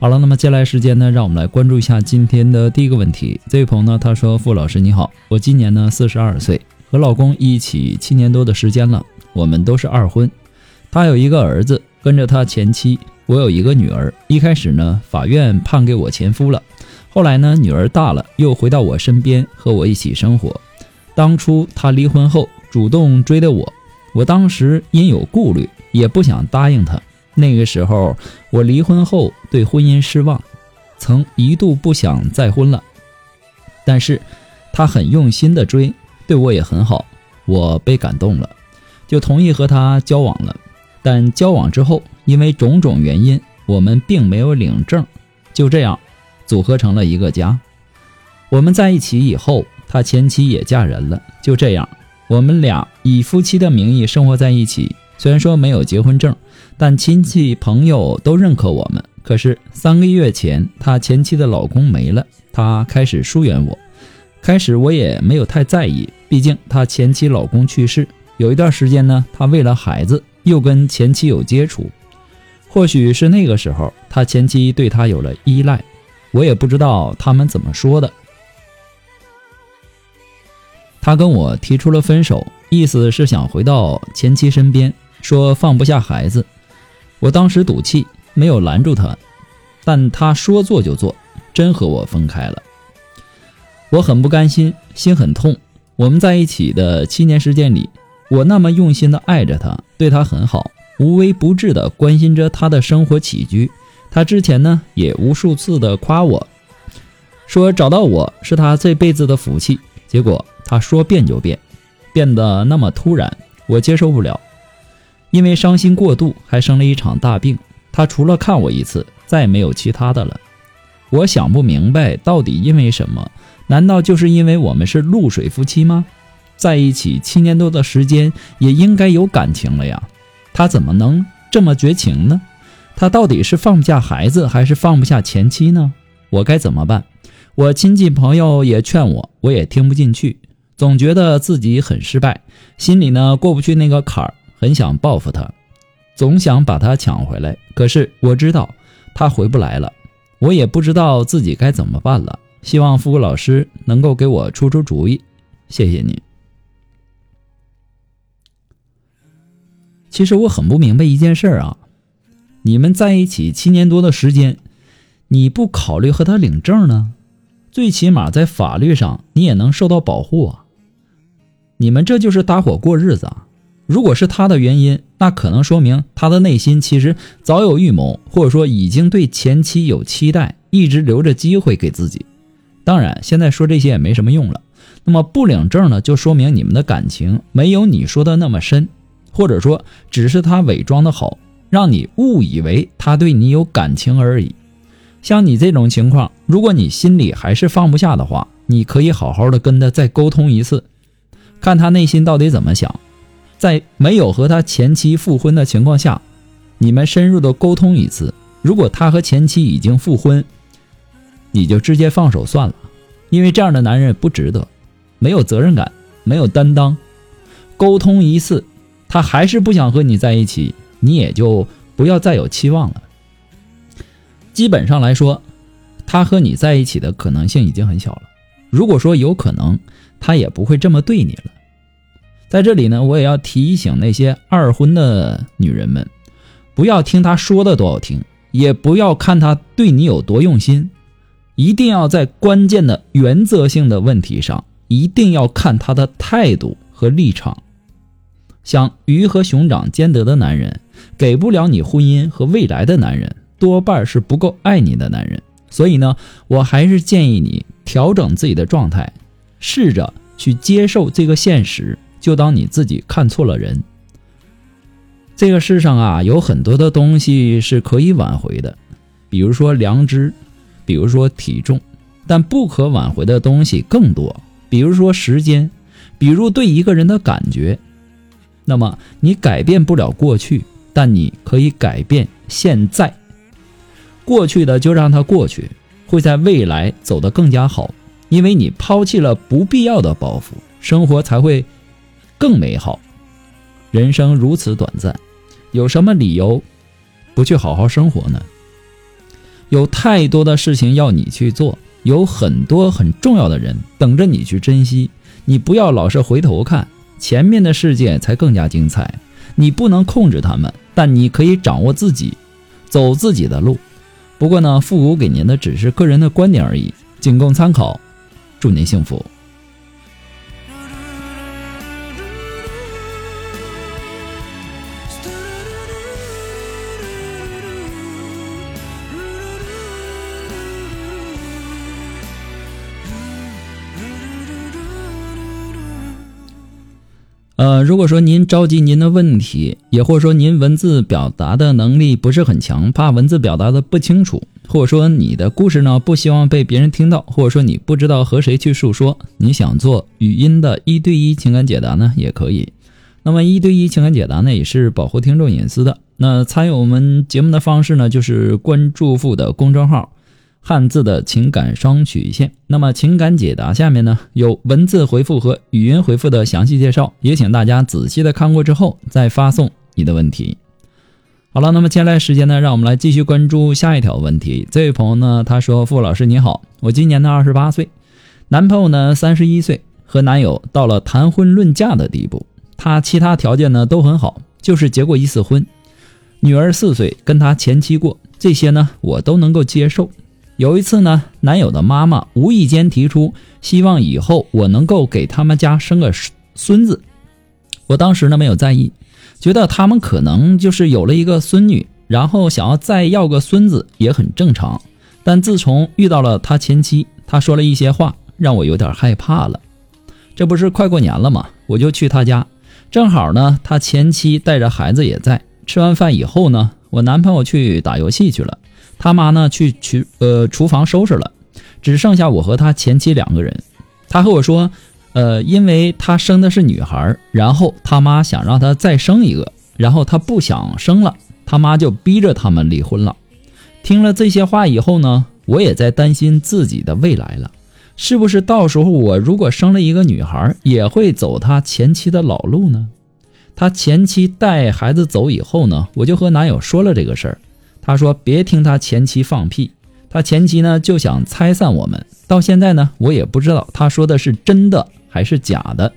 好了，那么接下来时间呢，让我们来关注一下今天的第一个问题。这位朋友呢，他说：“傅老师你好，我今年呢四十二岁，和老公一起七年多的时间了，我们都是二婚。他有一个儿子跟着他前妻，我有一个女儿。一开始呢，法院判给我前夫了，后来呢，女儿大了，又回到我身边和我一起生活。当初他离婚后主动追的我，我当时因有顾虑，也不想答应他。”那个时候，我离婚后对婚姻失望，曾一度不想再婚了。但是，他很用心的追，对我也很好，我被感动了，就同意和他交往了。但交往之后，因为种种原因，我们并没有领证，就这样组合成了一个家。我们在一起以后，他前妻也嫁人了，就这样，我们俩以夫妻的名义生活在一起。虽然说没有结婚证，但亲戚朋友都认可我们。可是三个月前，他前妻的老公没了，他开始疏远我。开始我也没有太在意，毕竟他前妻老公去世，有一段时间呢，他为了孩子又跟前妻有接触。或许是那个时候，他前妻对他有了依赖，我也不知道他们怎么说的。他跟我提出了分手，意思是想回到前妻身边。说放不下孩子，我当时赌气，没有拦住他，但他说做就做，真和我分开了。我很不甘心，心很痛。我们在一起的七年时间里，我那么用心的爱着他，对他很好，无微不至的关心着他的生活起居。他之前呢，也无数次的夸我，说找到我是他这辈子的福气。结果他说变就变，变得那么突然，我接受不了。因为伤心过度，还生了一场大病。他除了看我一次，再没有其他的了。我想不明白，到底因为什么？难道就是因为我们是露水夫妻吗？在一起七年多的时间，也应该有感情了呀。他怎么能这么绝情呢？他到底是放不下孩子，还是放不下前妻呢？我该怎么办？我亲戚朋友也劝我，我也听不进去，总觉得自己很失败，心里呢过不去那个坎儿。很想报复他，总想把他抢回来。可是我知道他回不来了，我也不知道自己该怎么办了。希望付老师能够给我出出主意，谢谢你。其实我很不明白一件事啊，你们在一起七年多的时间，你不考虑和他领证呢？最起码在法律上你也能受到保护啊。你们这就是搭伙过日子啊。如果是他的原因，那可能说明他的内心其实早有预谋，或者说已经对前妻有期待，一直留着机会给自己。当然，现在说这些也没什么用了。那么不领证呢，就说明你们的感情没有你说的那么深，或者说只是他伪装的好，让你误以为他对你有感情而已。像你这种情况，如果你心里还是放不下的话，你可以好好的跟他再沟通一次，看他内心到底怎么想。在没有和他前妻复婚的情况下，你们深入的沟通一次。如果他和前妻已经复婚，你就直接放手算了，因为这样的男人不值得，没有责任感，没有担当。沟通一次，他还是不想和你在一起，你也就不要再有期望了。基本上来说，他和你在一起的可能性已经很小了。如果说有可能，他也不会这么对你了。在这里呢，我也要提醒那些二婚的女人们，不要听他说的多好听，也不要看他对你有多用心。一定要在关键的原则性的问题上，一定要看他的态度和立场。像鱼和熊掌兼得的男人，给不了你婚姻和未来的男人，多半是不够爱你的男人。所以呢，我还是建议你调整自己的状态，试着去接受这个现实，就当你自己看错了人。这个世上啊，有很多的东西是可以挽回的，比如说良知，比如说体重，但不可挽回的东西更多，比如说时间，比如对一个人的感觉。那么你改变不了过去，但你可以改变现在。过去的就让它过去，会在未来走得更加好，因为你抛弃了不必要的包袱，生活才会更美好。人生如此短暂，有什么理由不去好好生活呢？有太多的事情要你去做，有很多很重要的人等着你去珍惜。你不要老是回头看。前面的世界才更加精彩，你不能控制他们，但你可以掌握自己，走自己的路。不过呢，复古给您的只是个人的观点而已，仅供参考。祝您幸福。呃，如果说您着急您的问题，也或者说您文字表达的能力不是很强，怕文字表达的不清楚，或者说你的故事呢不希望被别人听到，或者说你不知道和谁去诉说，你想做语音的一对一情感解答呢，也可以。那么一对一情感解答呢，也是保护听众隐私的。那参与我们节目的方式呢，就是关注付的公众号。汉字的情感双曲线，那么情感解答下面呢有文字回复和语音回复的详细介绍，也请大家仔细的看过之后再发送你的问题。好了，那么接下来时间呢，让我们来继续关注下一条问题。这位朋友呢，他说：“傅老师你好，我今年呢二十八岁，男朋友呢三十一岁，和男友到了谈婚论嫁的地步，他其他条件呢都很好，就是结过一次婚，女儿四岁，跟他前妻过，这些呢我都能够接受。”有一次呢，男友的妈妈无意间提出，希望以后我能够给他们家生个孙子。我当时呢没有在意，觉得他们可能就是有了一个孙女，然后想要再要个孙子也很正常。但自从遇到了他前妻，他说了一些话，让我有点害怕了。这不是快过年了吗？我就去他家，正好呢，他前妻带着孩子也在。吃完饭以后呢，我男朋友去打游戏去了。他妈呢去去呃厨房收拾了，只剩下我和他前妻两个人。他和我说，呃，因为他生的是女孩，然后他妈想让他再生一个，然后他不想生了，他妈就逼着他们离婚了。听了这些话以后呢，我也在担心自己的未来了，是不是到时候我如果生了一个女孩，也会走他前妻的老路呢？他前妻带孩子走以后呢，我就和男友说了这个事儿。他说：“别听他前妻放屁，他前妻呢就想拆散我们。到现在呢，我也不知道他说的是真的还是假的，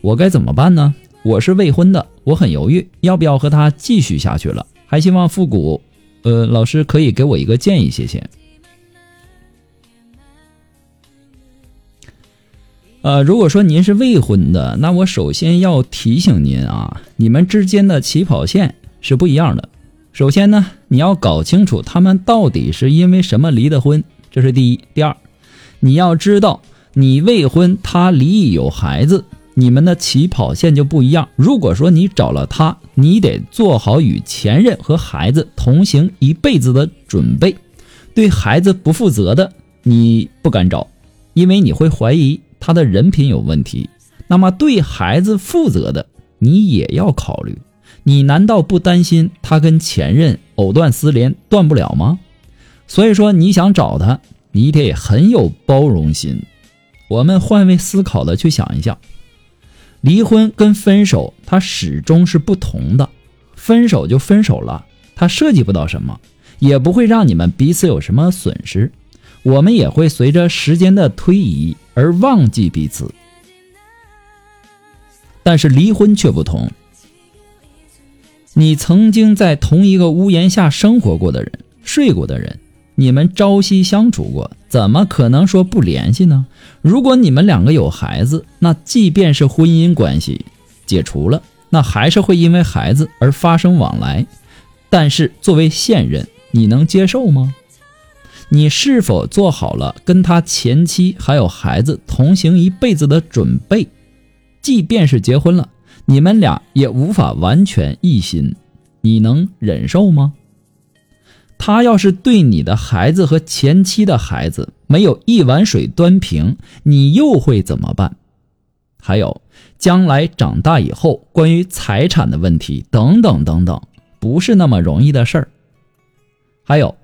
我该怎么办呢？我是未婚的，我很犹豫，要不要和他继续下去了？还希望复古，呃，老师可以给我一个建议，谢谢。呃，如果说您是未婚的，那我首先要提醒您啊，你们之间的起跑线是不一样的。”首先呢，你要搞清楚他们到底是因为什么离的婚，这是第一。第二，你要知道你未婚，他离异有孩子，你们的起跑线就不一样。如果说你找了他，你得做好与前任和孩子同行一辈子的准备。对孩子不负责的，你不敢找，因为你会怀疑他的人品有问题。那么对孩子负责的，你也要考虑。你难道不担心他跟前任藕断丝连断不了吗？所以说你想找他，你得很有包容心。我们换位思考的去想一下，离婚跟分手它始终是不同的。分手就分手了，它涉及不到什么，也不会让你们彼此有什么损失。我们也会随着时间的推移而忘记彼此。但是离婚却不同。你曾经在同一个屋檐下生活过的人、睡过的人，你们朝夕相处过，怎么可能说不联系呢？如果你们两个有孩子，那即便是婚姻关系解除了，那还是会因为孩子而发生往来。但是作为现任，你能接受吗？你是否做好了跟他前妻还有孩子同行一辈子的准备？即便是结婚了，你们俩也无法完全一心，你能忍受吗？他要是对你的孩子和前妻的孩子没有一碗水端平，你又会怎么办？还有，将来长大以后关于财产的问题等等等等，不是那么容易的事儿。还有。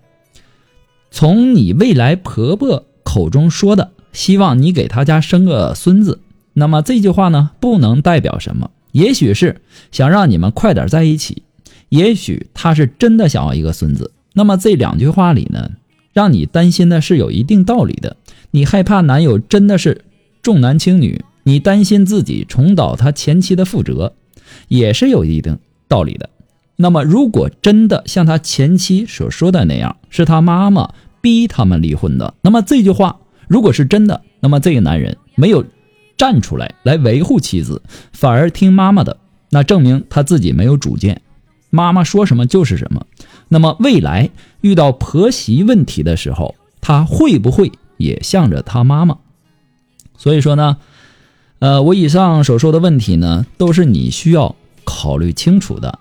从你未来婆婆口中说的，希望你给他家生个孙子，那么这句话呢，不能代表什么。也许是想让你们快点在一起，也许他是真的想要一个孙子。那么这两句话里呢，让你担心的是有一定道理的。你害怕男友真的是重男轻女，你担心自己重蹈他前妻的覆辙，也是有一定道理的。那么，如果真的像他前妻所说的那样，是他妈妈逼他们离婚的，那么这句话如果是真的，那么这个男人没有站出来来维护妻子，反而听妈妈的，那证明他自己没有主见，妈妈说什么就是什么。那么未来遇到婆媳问题的时候，他会不会也向着他妈妈？所以说呢，呃，我以上所说的问题呢，都是你需要考虑清楚的。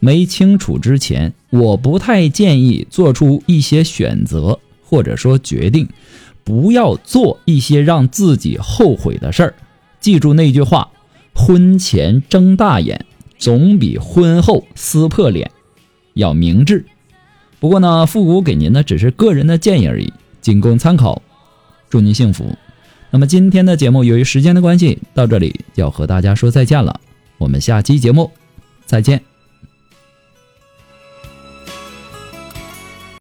没清楚之前，我不太建议做出一些选择或者说决定，不要做一些让自己后悔的事儿。记住那句话：婚前睁大眼，总比婚后撕破脸要明智。不过呢，复古给您的只是个人的建议而已，仅供参考。祝您幸福。那么今天的节目由于时间的关系，到这里就要和大家说再见了。我们下期节目再见。